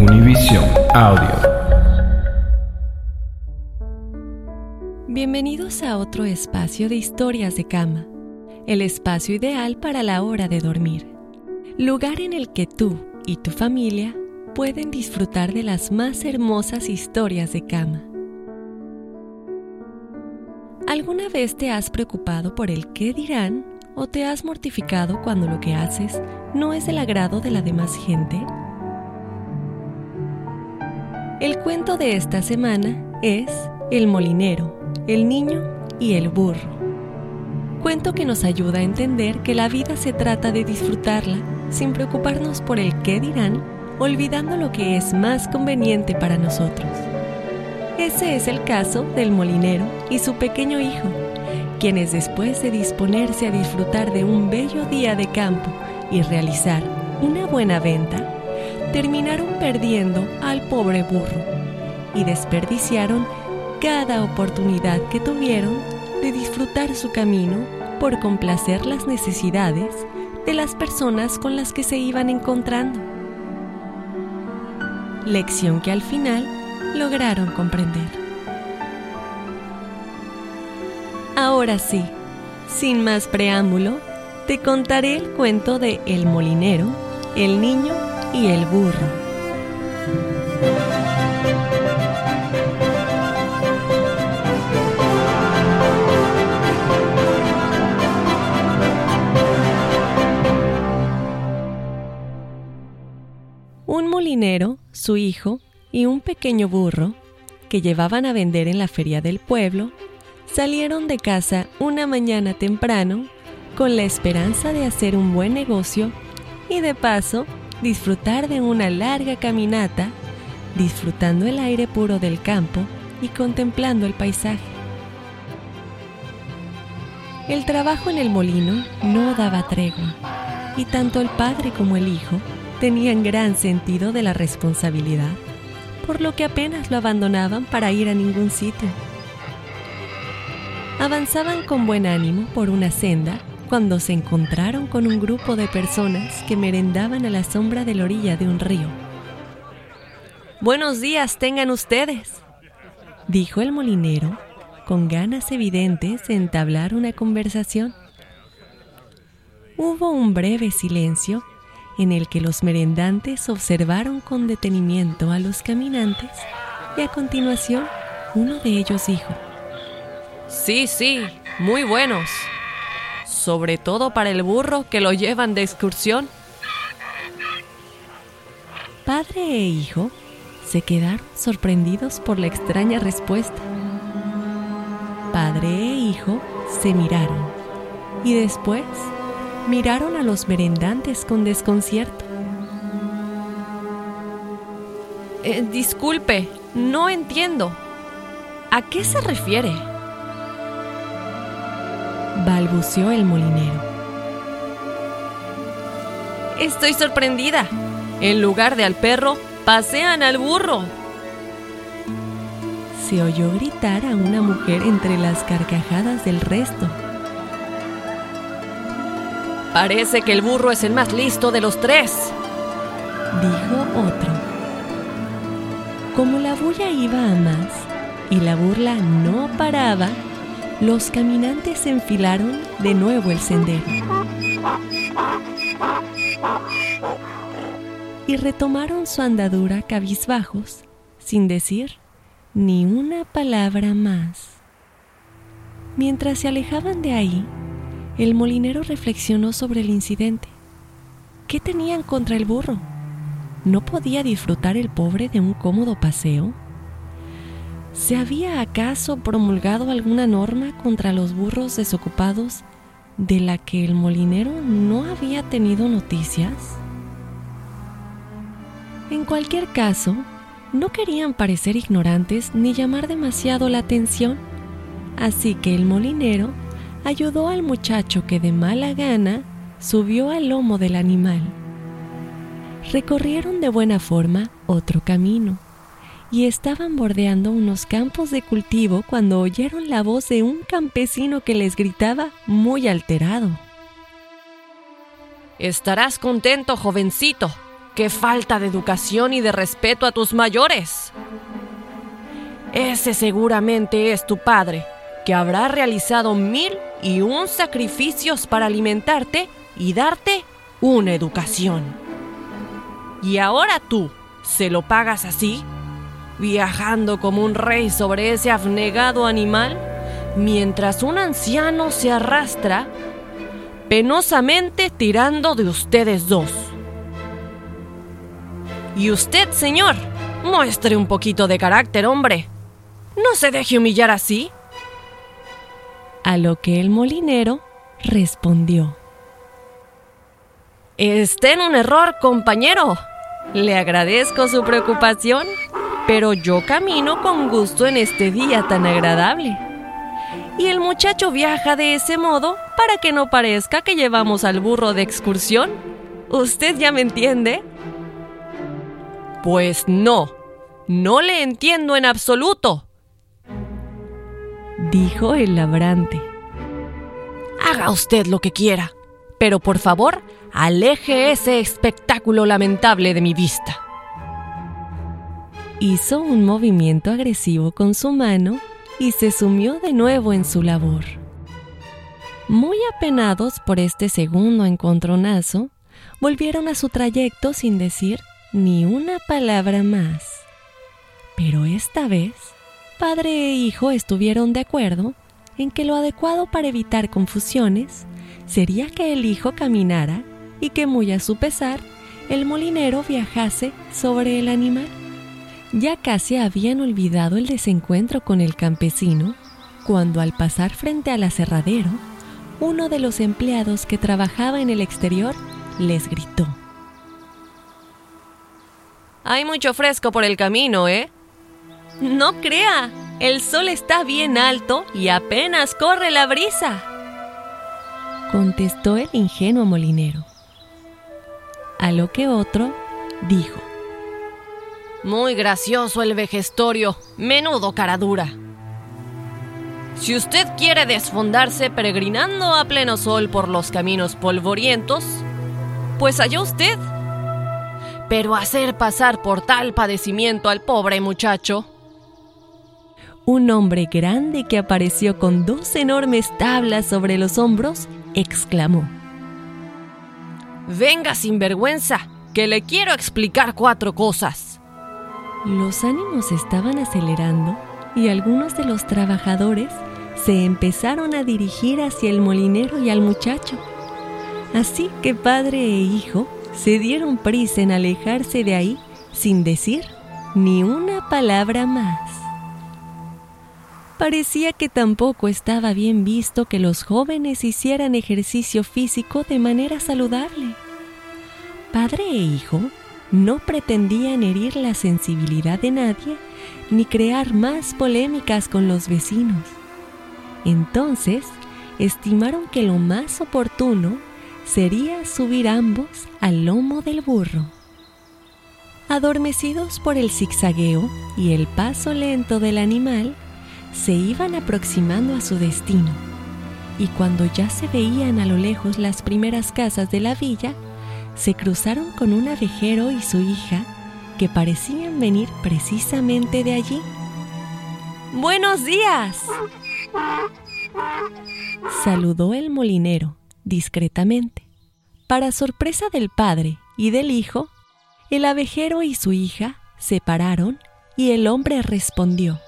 Univision Audio. Bienvenidos a otro espacio de historias de cama, el espacio ideal para la hora de dormir, lugar en el que tú y tu familia pueden disfrutar de las más hermosas historias de cama. ¿Alguna vez te has preocupado por el qué dirán o te has mortificado cuando lo que haces no es del agrado de la demás gente? El cuento de esta semana es El molinero, el niño y el burro. Cuento que nos ayuda a entender que la vida se trata de disfrutarla sin preocuparnos por el qué dirán, olvidando lo que es más conveniente para nosotros. Ese es el caso del molinero y su pequeño hijo, quienes después de disponerse a disfrutar de un bello día de campo y realizar una buena venta, terminaron perdiendo al pobre burro y desperdiciaron cada oportunidad que tuvieron de disfrutar su camino por complacer las necesidades de las personas con las que se iban encontrando. Lección que al final lograron comprender. Ahora sí, sin más preámbulo, te contaré el cuento de El molinero, el niño y el burro. Un molinero, su hijo y un pequeño burro, que llevaban a vender en la feria del pueblo, salieron de casa una mañana temprano con la esperanza de hacer un buen negocio y de paso disfrutar de una larga caminata, disfrutando el aire puro del campo y contemplando el paisaje. El trabajo en el molino no daba tregua y tanto el padre como el hijo tenían gran sentido de la responsabilidad, por lo que apenas lo abandonaban para ir a ningún sitio. Avanzaban con buen ánimo por una senda cuando se encontraron con un grupo de personas que merendaban a la sombra de la orilla de un río. Buenos días tengan ustedes, dijo el molinero, con ganas evidentes de entablar una conversación. Hubo un breve silencio en el que los merendantes observaron con detenimiento a los caminantes y a continuación uno de ellos dijo, Sí, sí, muy buenos, sobre todo para el burro que lo llevan de excursión. Padre e hijo se quedaron sorprendidos por la extraña respuesta. Padre e hijo se miraron y después miraron a los merendantes con desconcierto. Eh, disculpe, no entiendo. ¿A qué se refiere? Balbuceó el molinero. Estoy sorprendida. En lugar de al perro, pasean al burro. Se oyó gritar a una mujer entre las carcajadas del resto. Parece que el burro es el más listo de los tres, dijo otro. Como la bulla iba a más y la burla no paraba, los caminantes enfilaron de nuevo el sendero y retomaron su andadura cabizbajos sin decir ni una palabra más. Mientras se alejaban de ahí, el molinero reflexionó sobre el incidente. ¿Qué tenían contra el burro? ¿No podía disfrutar el pobre de un cómodo paseo? ¿Se había acaso promulgado alguna norma contra los burros desocupados de la que el molinero no había tenido noticias? En cualquier caso, no querían parecer ignorantes ni llamar demasiado la atención, así que el molinero ayudó al muchacho que de mala gana subió al lomo del animal. Recorrieron de buena forma otro camino y estaban bordeando unos campos de cultivo cuando oyeron la voz de un campesino que les gritaba muy alterado. Estarás contento, jovencito. ¡Qué falta de educación y de respeto a tus mayores! Ese seguramente es tu padre, que habrá realizado mil y un sacrificios para alimentarte y darte una educación. Y ahora tú, ¿se lo pagas así? Viajando como un rey sobre ese abnegado animal, mientras un anciano se arrastra, penosamente tirando de ustedes dos. Y usted, señor, muestre un poquito de carácter, hombre. No se deje humillar así. A lo que el molinero respondió. Está en un error, compañero. Le agradezco su preocupación, pero yo camino con gusto en este día tan agradable. Y el muchacho viaja de ese modo para que no parezca que llevamos al burro de excursión. ¿Usted ya me entiende? Pues no, no le entiendo en absoluto, dijo el labrante. Haga usted lo que quiera, pero por favor, aleje ese espectáculo lamentable de mi vista. Hizo un movimiento agresivo con su mano y se sumió de nuevo en su labor. Muy apenados por este segundo encontronazo, volvieron a su trayecto sin decir ni una palabra más. Pero esta vez, padre e hijo estuvieron de acuerdo en que lo adecuado para evitar confusiones sería que el hijo caminara y que muy a su pesar el molinero viajase sobre el animal. Ya casi habían olvidado el desencuentro con el campesino cuando al pasar frente al aserradero, uno de los empleados que trabajaba en el exterior les gritó. Hay mucho fresco por el camino, ¿eh? No crea, el sol está bien alto y apenas corre la brisa. Contestó el ingenuo molinero. A lo que otro dijo. Muy gracioso el vejestorio, menudo cara dura. Si usted quiere desfondarse peregrinando a pleno sol por los caminos polvorientos, pues allá usted pero hacer pasar por tal padecimiento al pobre muchacho. Un hombre grande que apareció con dos enormes tablas sobre los hombros exclamó. Venga sin vergüenza, que le quiero explicar cuatro cosas. Los ánimos estaban acelerando y algunos de los trabajadores se empezaron a dirigir hacia el molinero y al muchacho. Así que padre e hijo se dieron prisa en alejarse de ahí sin decir ni una palabra más. Parecía que tampoco estaba bien visto que los jóvenes hicieran ejercicio físico de manera saludable. Padre e hijo no pretendían herir la sensibilidad de nadie ni crear más polémicas con los vecinos. Entonces, estimaron que lo más oportuno sería subir ambos al lomo del burro. Adormecidos por el zigzagueo y el paso lento del animal, se iban aproximando a su destino, y cuando ya se veían a lo lejos las primeras casas de la villa, se cruzaron con un abejero y su hija que parecían venir precisamente de allí. ¡Buenos días! Saludó el molinero discretamente. Para sorpresa del padre y del hijo, el abejero y su hija se pararon y el hombre respondió.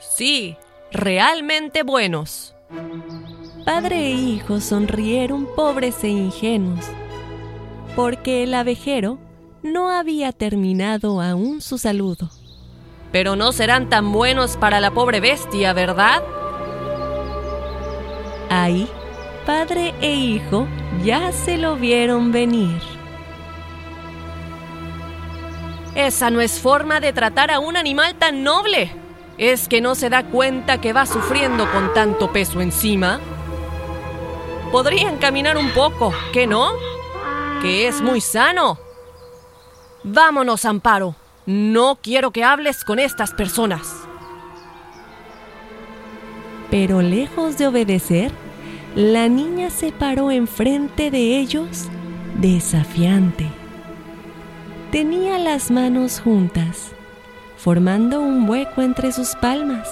Sí, realmente buenos. Padre e hijo sonrieron pobres e ingenuos, porque el abejero no había terminado aún su saludo. Pero no serán tan buenos para la pobre bestia, ¿verdad? Ahí padre e hijo ya se lo vieron venir. Esa no es forma de tratar a un animal tan noble. ¿Es que no se da cuenta que va sufriendo con tanto peso encima? Podrían caminar un poco, ¿qué no? Que es muy sano. Vámonos, Amparo. No quiero que hables con estas personas. Pero lejos de obedecer, la niña se paró enfrente de ellos, desafiante. Tenía las manos juntas, formando un hueco entre sus palmas.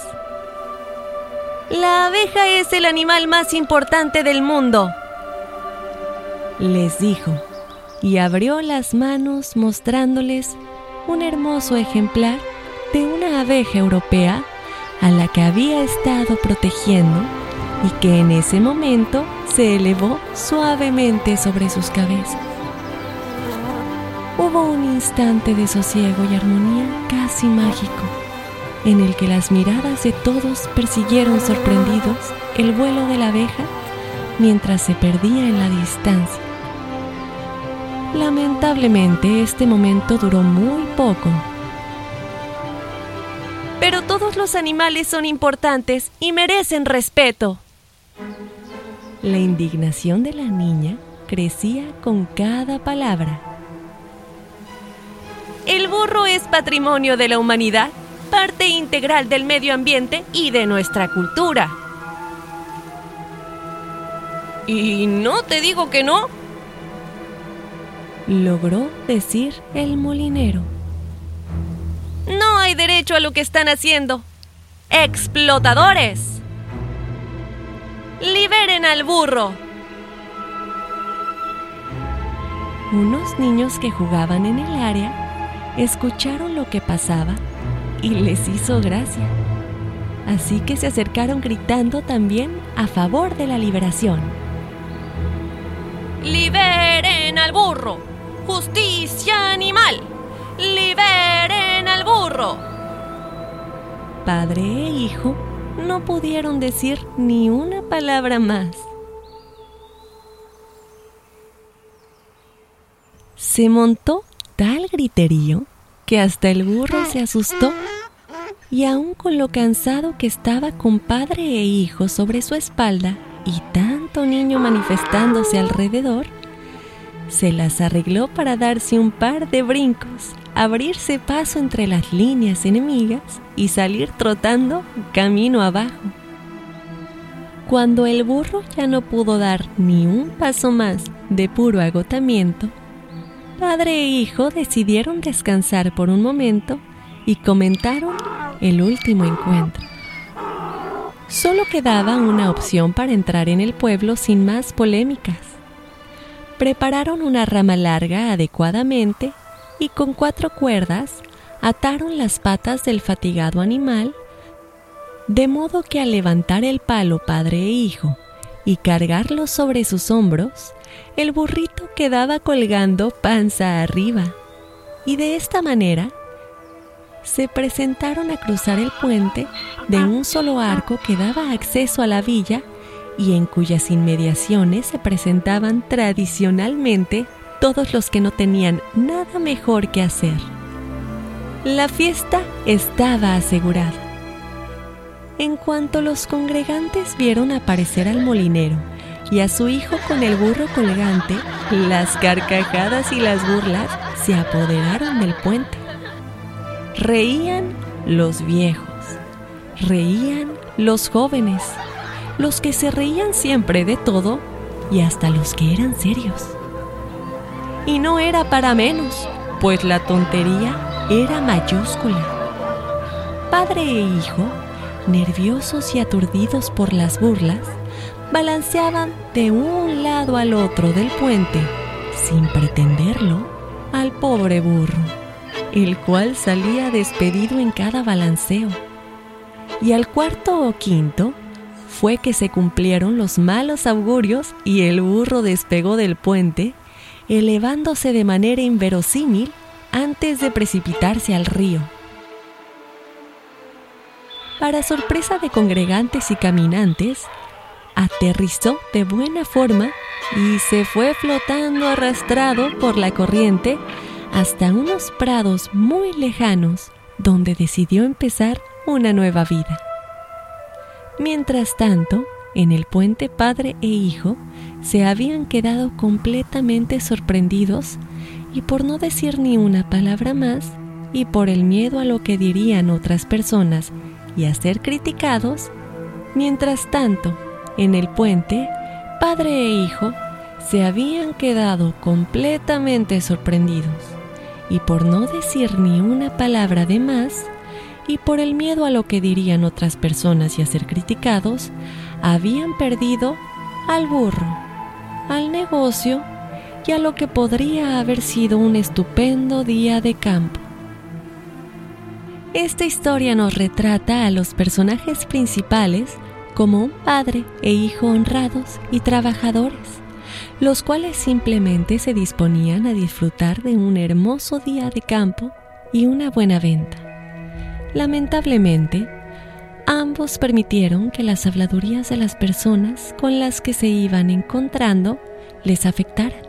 La abeja es el animal más importante del mundo, les dijo, y abrió las manos mostrándoles un hermoso ejemplar de una abeja europea a la que había estado protegiendo y que en ese momento se elevó suavemente sobre sus cabezas. Hubo un instante de sosiego y armonía casi mágico, en el que las miradas de todos persiguieron sorprendidos el vuelo de la abeja mientras se perdía en la distancia. Lamentablemente este momento duró muy poco. Pero todos los animales son importantes y merecen respeto. La indignación de la niña crecía con cada palabra. El burro es patrimonio de la humanidad, parte integral del medio ambiente y de nuestra cultura. Y no te digo que no. Logró decir el molinero. No hay derecho a lo que están haciendo. ¡Explotadores! ¡Liberen al burro! Unos niños que jugaban en el área escucharon lo que pasaba y les hizo gracia. Así que se acercaron gritando también a favor de la liberación. ¡Liberen al burro! ¡Justicia animal! ¡Liberen al burro! Padre e hijo no pudieron decir ni una palabra más. Se montó tal griterío que hasta el burro se asustó y aun con lo cansado que estaba con padre e hijo sobre su espalda y tanto niño manifestándose alrededor, se las arregló para darse un par de brincos, abrirse paso entre las líneas enemigas y salir trotando camino abajo. Cuando el burro ya no pudo dar ni un paso más de puro agotamiento, padre e hijo decidieron descansar por un momento y comentaron el último encuentro. Solo quedaba una opción para entrar en el pueblo sin más polémicas prepararon una rama larga adecuadamente y con cuatro cuerdas ataron las patas del fatigado animal, de modo que al levantar el palo padre e hijo y cargarlo sobre sus hombros, el burrito quedaba colgando panza arriba. Y de esta manera se presentaron a cruzar el puente de un solo arco que daba acceso a la villa y en cuyas inmediaciones se presentaban tradicionalmente todos los que no tenían nada mejor que hacer. La fiesta estaba asegurada. En cuanto los congregantes vieron aparecer al molinero y a su hijo con el burro colgante, las carcajadas y las burlas se apoderaron del puente. Reían los viejos, reían los jóvenes, los que se reían siempre de todo y hasta los que eran serios. Y no era para menos, pues la tontería era mayúscula. Padre e hijo, nerviosos y aturdidos por las burlas, balanceaban de un lado al otro del puente, sin pretenderlo, al pobre burro, el cual salía despedido en cada balanceo. Y al cuarto o quinto, fue que se cumplieron los malos augurios y el burro despegó del puente, elevándose de manera inverosímil antes de precipitarse al río. Para sorpresa de congregantes y caminantes, aterrizó de buena forma y se fue flotando arrastrado por la corriente hasta unos prados muy lejanos donde decidió empezar una nueva vida. Mientras tanto, en el puente padre e hijo se habían quedado completamente sorprendidos y por no decir ni una palabra más, y por el miedo a lo que dirían otras personas y a ser criticados, mientras tanto, en el puente, padre e hijo se habían quedado completamente sorprendidos, y por no decir ni una palabra de más, y por el miedo a lo que dirían otras personas y a ser criticados, habían perdido al burro, al negocio y a lo que podría haber sido un estupendo día de campo. Esta historia nos retrata a los personajes principales como un padre e hijo honrados y trabajadores, los cuales simplemente se disponían a disfrutar de un hermoso día de campo y una buena venta. Lamentablemente, ambos permitieron que las habladurías de las personas con las que se iban encontrando les afectaran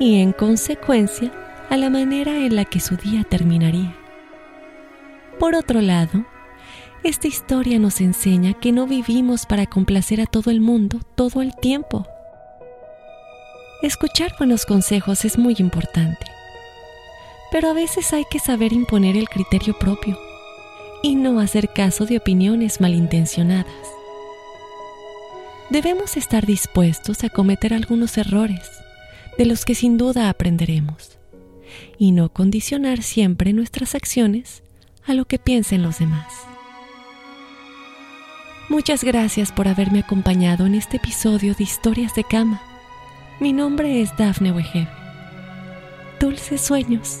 y en consecuencia a la manera en la que su día terminaría. Por otro lado, esta historia nos enseña que no vivimos para complacer a todo el mundo todo el tiempo. Escuchar buenos consejos es muy importante, pero a veces hay que saber imponer el criterio propio y no hacer caso de opiniones malintencionadas. Debemos estar dispuestos a cometer algunos errores, de los que sin duda aprenderemos, y no condicionar siempre nuestras acciones a lo que piensen los demás. Muchas gracias por haberme acompañado en este episodio de Historias de Cama. Mi nombre es Dafne Wegebe. Dulces sueños.